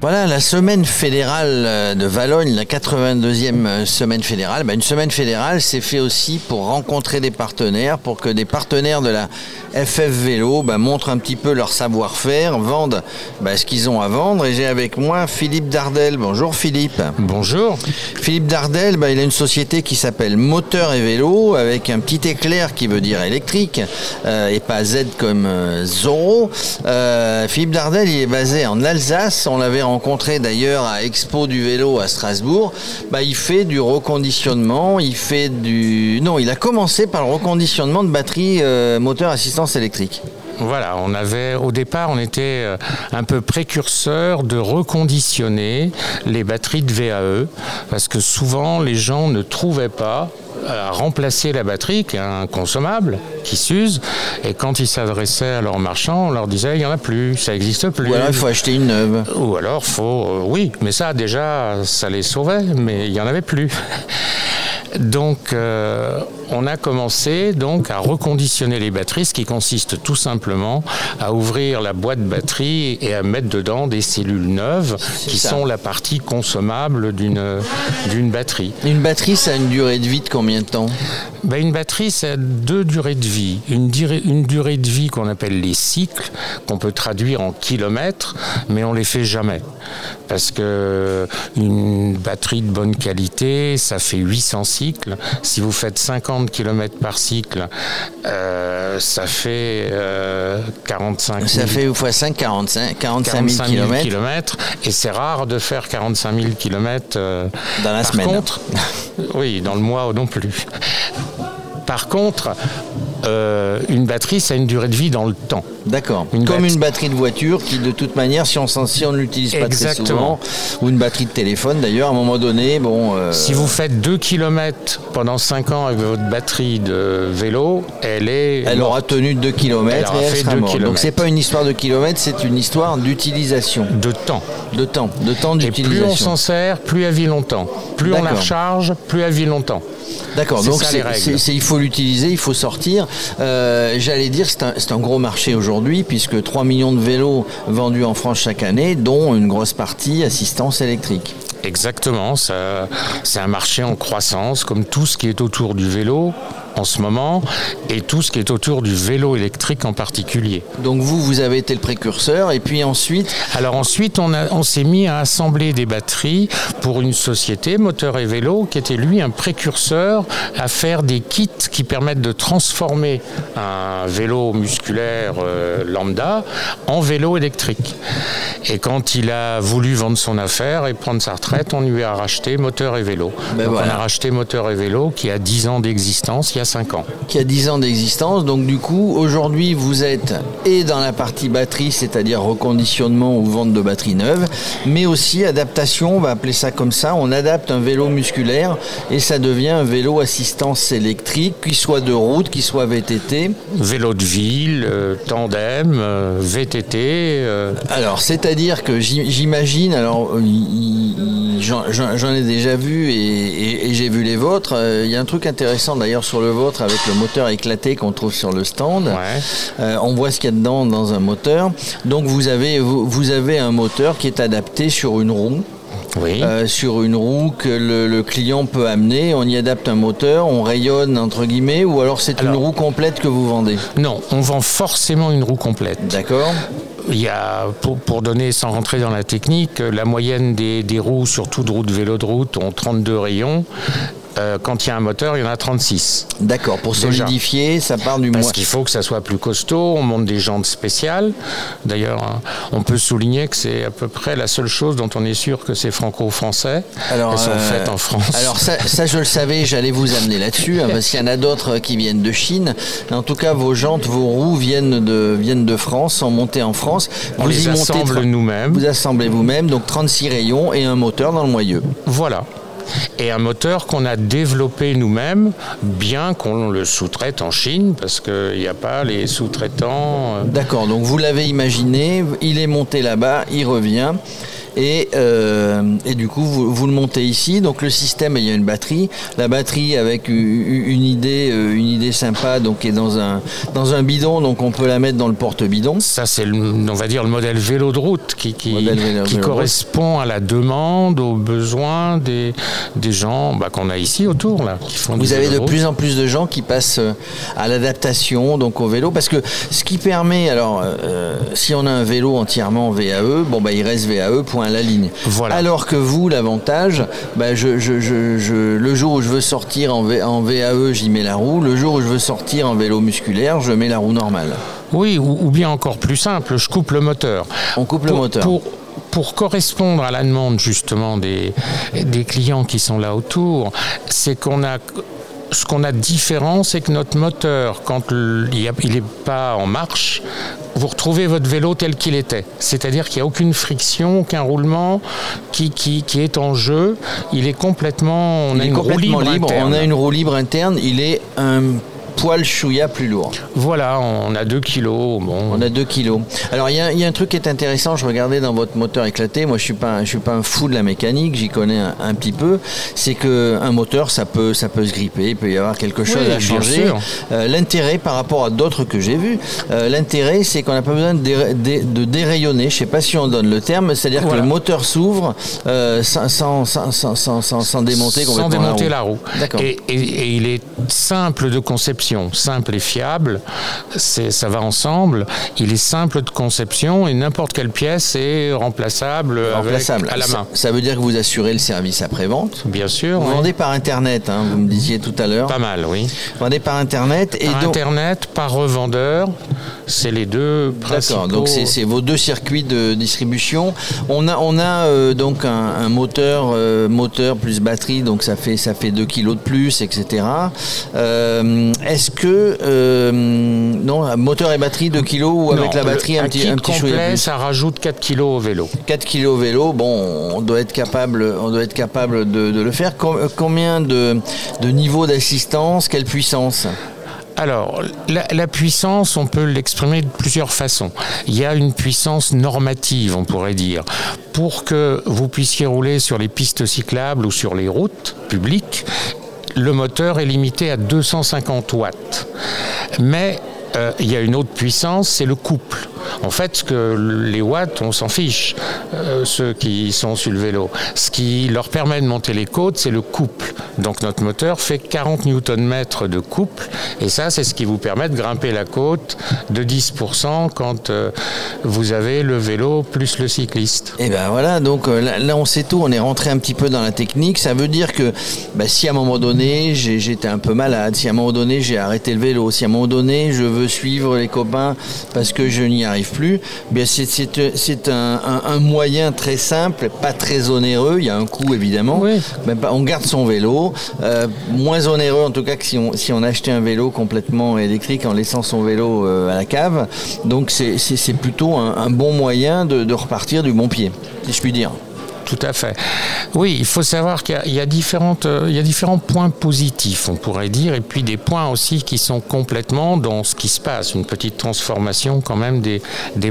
Voilà la semaine fédérale euh, de Valogne, la 82e euh, semaine fédérale. Ben, une semaine fédérale, c'est fait aussi pour rencontrer des partenaires, pour que des partenaires de la FF Vélo ben, montrent un petit peu leur savoir-faire, vendent ben, ce qu'ils ont à vendre. Et j'ai avec moi Philippe Dardel. Bonjour Philippe. Bonjour. Philippe Dardel, ben, il a une société qui s'appelle Moteur et Vélo, avec un petit éclair qui veut dire électrique, euh, et pas Z comme Zorro. Euh, Philippe Dardel, il est basé en Alsace. On l'avait rencontré d'ailleurs à Expo du vélo à Strasbourg. Bah, il fait du reconditionnement, il fait du... Non, il a commencé par le reconditionnement de batteries euh, moteur assistance électrique. Voilà, on avait au départ, on était euh, un peu précurseur de reconditionner les batteries de VAE parce que souvent les gens ne trouvaient pas à remplacer la batterie, qui est un consommable, qui s'use, et quand ils s'adressaient à leurs marchands, on leur disait il n'y en a plus, ça n'existe plus. Ou alors il faut acheter une neuve. Ou alors faut, euh, oui, mais ça déjà, ça les sauvait, mais il n'y en avait plus. Donc, euh, on a commencé donc à reconditionner les batteries, ce qui consiste tout simplement à ouvrir la boîte batterie et à mettre dedans des cellules neuves qui ça. sont la partie consommable d'une d'une batterie. Une batterie, ça a une durée de vie de combien de temps? Ben, une batterie, ça a deux durées de vie. Une, durée- une durée de vie qu'on appelle les cycles, qu'on peut traduire en kilomètres, mais on les fait jamais. Parce que une batterie de bonne qualité, ça fait 800 cycles. Si vous faites 50 km par cycle, euh, ça fait euh, 45 Ça 000 fait une fois 5, 45, 45 000 km. et c'est rare de faire 45 000 km Dans la par semaine. contre, oui, dans le mois non plus. Par contre, euh, une batterie, ça a une durée de vie dans le temps. D'accord. Comme une batterie de voiture qui, de toute manière, si on s'en- si on ne l'utilise pas très Exactement. souvent, ou une batterie de téléphone d'ailleurs, à un moment donné, bon. euh, Si vous faites 2 km pendant 5 ans avec votre batterie de vélo, elle est. Elle aura tenu 2 km Elle aura et elle fait sera deux morte. Donc kilomètres. c'est pas une histoire de kilomètres, c'est une histoire d'utilisation, de temps. de temps, de temps Et plus on d'utilisation. s'en sert, plus elle vit longtemps. Plus on la recharge, plus elle vit longtemps. D'accord, donc ça, les règles. c'est- il faut l'utiliser, il faut sortir. Euh, J'allais dire c'est un, c'est un gros marché aujourd'hui puisque 3 millions de vélos vendus en France chaque année, dont une grosse partie assistance électrique. Exactement, ça- c'est un marché en croissance, comme tout ce qui est autour du vélo en ce moment, et tout ce qui est autour du vélo électrique en particulier. Donc vous, vous avez été le précurseur et puis ensuite, Alors ensuite, on, a- on s'est mis à assembler des batteries pour une société, Moteur et Vélo, qui était lui un précurseur à faire des kits qui permettent de transformer un vélo musculaire euh, lambda en vélo électrique. Et quand il a voulu vendre son affaire et prendre sa retraite, on lui a racheté Moteur et Vélo. Ben Donc voilà. on a racheté Moteur et Vélo qui a 10 ans d'existence, il y a 5 ans. qui a 10 ans d'existence. Donc du coup, aujourd'hui, vous êtes et dans la partie batterie, c'est-à-dire reconditionnement ou vente de batteries neuves, mais aussi adaptation, on va appeler ça comme ça, on adapte un vélo musculaire et ça devient un vélo assistance électrique, qu'il soit de route, qu'il soit VTT. Vélo de ville, euh, tandem, euh, VTT. euh, Alors, c'est-à-dire que j'im- j'imagine, alors j'en ai déjà vu et, et- et j'ai vu les vôtres. Il y a un truc intéressant d'ailleurs sur le vôtre avec le moteur éclaté qu'on trouve sur le stand. Ouais. On voit ce qu'il y a dedans dans un moteur. Donc vous avez, vous, vous avez un moteur qui est adapté sur une roue. Oui. euh, sur une roue que le, le client peut amener, on y adapte un moteur, on rayonne entre guillemets, ou alors c'est une roue complète que vous vendez. Non, on vend forcément une roue complète. D'accord Il y a, pour, pour donner, sans rentrer dans la technique, la moyenne des, des roues, surtout de route, vélo de route, ont 32 rayons. Euh, quand il y a un moteur, il y en a 36. D'accord, pour Déjà. solidifier, ça part du Parce mois. qu'il faut que ça soit plus costaud, on monte des jantes spéciales. D'ailleurs, hein, on peut souligner que c'est à peu près la seule chose dont on est sûr que c'est franco-français. Elles sont euh, faites en France. Alors ça, ça, je le savais, j'allais vous amener là-dessus, hein, parce qu'il y en a d'autres qui viennent de Chine. En tout cas, vos jantes, vos roues viennent de, viennent de France, sont montées en France. on vous les y assemble nous-mêmes. Vous assemblez vous-même, donc 36 rayons et un moteur dans le moyeu. Voilà. Et un moteur qu'on a développé nous-mêmes, bien qu'on le sous-traite en Chine, parce qu'il n'y a pas les sous-traitants. euh, D'accord, donc vous l'avez imaginé, il est monté là-bas, il revient. Et, euh, et du coup, vous, vous, le montez ici. Donc le système, il y a une batterie. La batterie avec une idée, euh, une idée sympa, donc est dans un dans un bidon, donc on peut la mettre dans le porte-bidon. Ça, c'est on va dire le modèle vélo de route qui qui, qui correspond à la demande, aux besoins des des gens bah, qu'on a ici autour là. Qui font vous avez de, plus en plus de gens qui passent euh, à l'adaptation, donc au vélo, parce que ce qui permet, alors si on a un vélo entièrement VAE, bon bah il reste VAE point la ligne. Voilà. Alors que vous, l'avantage, bah, je, le jour où je veux sortir en, en VAE, j'y mets la roue. Le jour où je veux sortir en vélo musculaire, je mets la roue normale. Oui, ou, bien encore plus simple, je coupe le moteur. On coupe le moteur. Pour, pour correspondre à la demande justement des, des clients qui sont là autour, c'est qu'on a ce qu'on a de différent, c'est que notre moteur, quand il n'est pas en marche, vous retrouvez votre vélo tel qu'il était. C'est-à-dire qu'il n'y a aucune friction, aucun roulement qui, qui, est en jeu. Il est complètement. On a une roue libre. On a une roue libre interne. Il est un poil chouïa plus lourd. Voilà, on a 2 kilos. Bon. On a 2 kilos. Alors, il y, a un truc qui est intéressant. Je regardais dans votre moteur éclaté. Moi, je suis pas, je suis pas un fou de la mécanique. J'y connais un, petit peu. C'est que un moteur, ça peut, ça peut se gripper. Il peut y avoir quelque chose à changer. Euh, l'intérêt par rapport à d'autres que j'ai vus, euh, l'intérêt, c'est qu'on n'a pas besoin de, dérayonner. Je sais pas si on donne le terme. C'est-à-dire que le moteur s'ouvre euh, sans, sans, sans, sans, démonter complètement sans démonter la roue. La roue. et, et il est simple de conception simple et fiable, ça va ensemble. Il est simple de conception et n'importe quelle pièce est remplaçable, remplaçable. à la main. Ça, veut dire que vous assurez le service après-vente Bien sûr. Vous vendez par Internet, hein, vous me disiez tout à l'heure. Pas mal, oui. Vous vendez par Internet. Et par Internet, par revendeur. C'est les deux principaux. D'accord, donc c'est vos deux circuits de distribution. On a, on a euh, donc un, moteur, euh, moteur plus batterie, donc ça fait, ça fait 2 kilos de plus, etc. Euh, est-ce que euh, non, moteur et batterie 2 kg ou avec la batterie un, petit, un petit complet, ça rajoute 4 kg au vélo. 4 kg au vélo, bon, on doit être capable, on doit être capable de, le faire. Combien de, de niveaux d'assistance, quelle puissance? Alors, la, la, puissance, on peut l'exprimer de plusieurs façons. Il y a une puissance normative, on pourrait dire. Pour que vous puissiez rouler sur les pistes cyclables ou sur les routes publiques, le moteur est limité à 250 watts. Mais euh, il y a une autre puissance, c'est le couple. En fait, que les watts, on s'en fiche, euh, ceux qui sont sur le vélo. Ce qui leur permet de monter les côtes, c'est le couple. Donc notre moteur fait 40 Nm de couple, et ça, c'est ce qui vous permet de grimper la côte de 10% quand euh, vous avez le vélo plus le cycliste. Et ben voilà, donc euh, là, on sait tout, on est rentré un petit peu dans la technique. Ça veut dire que bah, si à un moment donné, j'étais un peu malade, si à un moment donné, j'ai arrêté le vélo, si à un moment donné, je veux suivre les copains parce que je n'y arrive plus, bien c'est un, un, moyen très simple, pas très onéreux. Il y a un coût évidemment. Mais on garde son vélo, euh, moins onéreux en tout cas que si on, si on achetait un vélo complètement électrique en laissant son vélo euh, à la cave. Donc c'est plutôt un, bon moyen de, de repartir du bon pied, si je puis dire tout à fait. Oui, il faut savoir qu'il y, a différentes, euh, y a différents points positifs, on pourrait dire, et puis des points aussi qui sont complètement dans ce qui se passe, une petite transformation quand même des,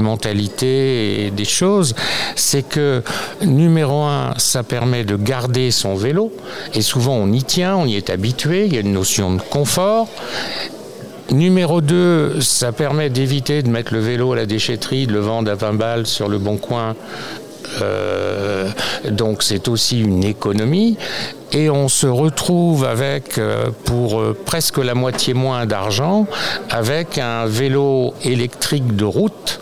mentalités et des choses. C'est que numéro un, ça permet de garder son vélo, et souvent on y tient, on y est habitué, il y a une notion de confort. Numéro 2, ça permet d'éviter de mettre le vélo à la déchetterie, de le vendre à 20 balles sur le bon coin donc c'est aussi une économie. Et on se retrouve avec, euh, pour euh, presque la moitié moins d'argent, avec un vélo électrique de route.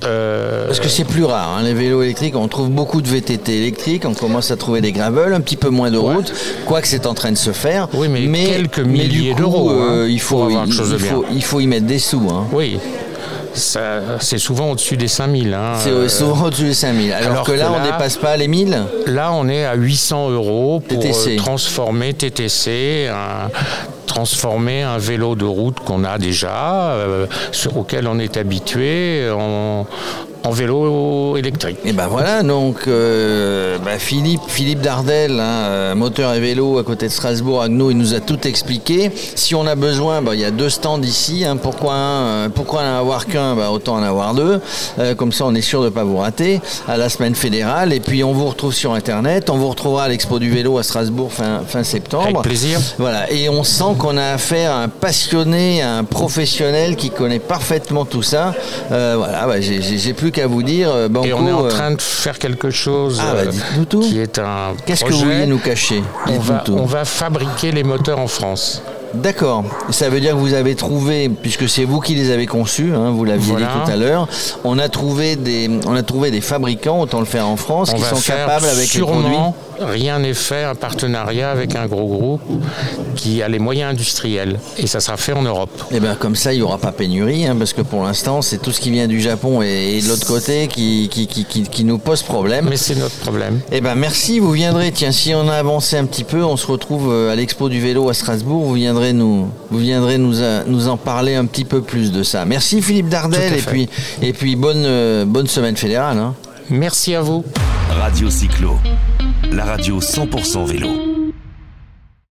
Parce que c'est plus rare, hein, les vélos électriques. On trouve beaucoup de VTT électriques, on commence à trouver des gravels, un petit peu moins de route, quoique c'est en train de se faire. Oui, mais, quelques milliers d'euros. Hein, il, faut, il, faut, il faut y mettre des sous. Hein. Oui, c'est souvent au-dessus des 5000. Hein, c'est souvent au-dessus des 5000. Alors, alors que, là, on ne dépasse pas les 1000 Là, on est à 800 euros pour euh, transformer TTC, transformer un vélo de route qu'on a déjà, euh, auquel on est habitué, en, en vélo électrique. Et ben voilà, donc euh, bah, Philippe, Philippe Dardel, hein, euh, moteur et vélo à côté de Strasbourg, Agno, il nous a tout expliqué. Si on a besoin, bah, il y a deux stands ici. Hein, pourquoi, un, pourquoi en avoir qu'un? Bah, Autant en avoir deux. Euh, comme ça, on est sûr de ne pas vous rater à la semaine fédérale. Et puis, on vous retrouve sur Internet. On vous retrouvera à l'Expo du vélo à Strasbourg fin, fin septembre. Avec plaisir. Voilà. Et on sent qu'on a affaire à un passionné, à un professionnel qui connaît parfaitement tout ça. voilà, j'ai plus qu'à vous dire. Euh, et on est en euh, train de faire quelque chose ah, bah, euh, qui est un. Qu'est-ce que vous voulez nous cacher? On va, on va fabriquer les moteurs en France. D'accord. Ça veut dire que vous avez trouvé, puisque c'est vous qui les avez conçus, hein, vous l'aviez dit tout à l'heure, on a trouvé des, on a trouvé des fabricants, autant le faire en France, qui sont capables avec les produits rien n'est fait, un partenariat avec un gros groupe qui a les moyens industriels. Et ça sera fait en Europe. Et eh bien comme ça, il n'y aura pas pénurie, hein, parce que pour l'instant, c'est tout ce qui vient du Japon et, de l'autre côté qui, qui, nous pose problème. Mais c'est notre problème. Et eh bien merci, vous viendrez, tiens, si on a avancé un petit peu, on se retrouve euh, à l'expo du vélo à Strasbourg, vous viendrez nous, vous viendrez nous, nous en parler un petit peu plus de ça. Merci Philippe Dardel, et puis, et puis bonne, euh, bonne semaine fédérale. Hein. Merci à vous. Radio Cyclo, la radio 100% vélo.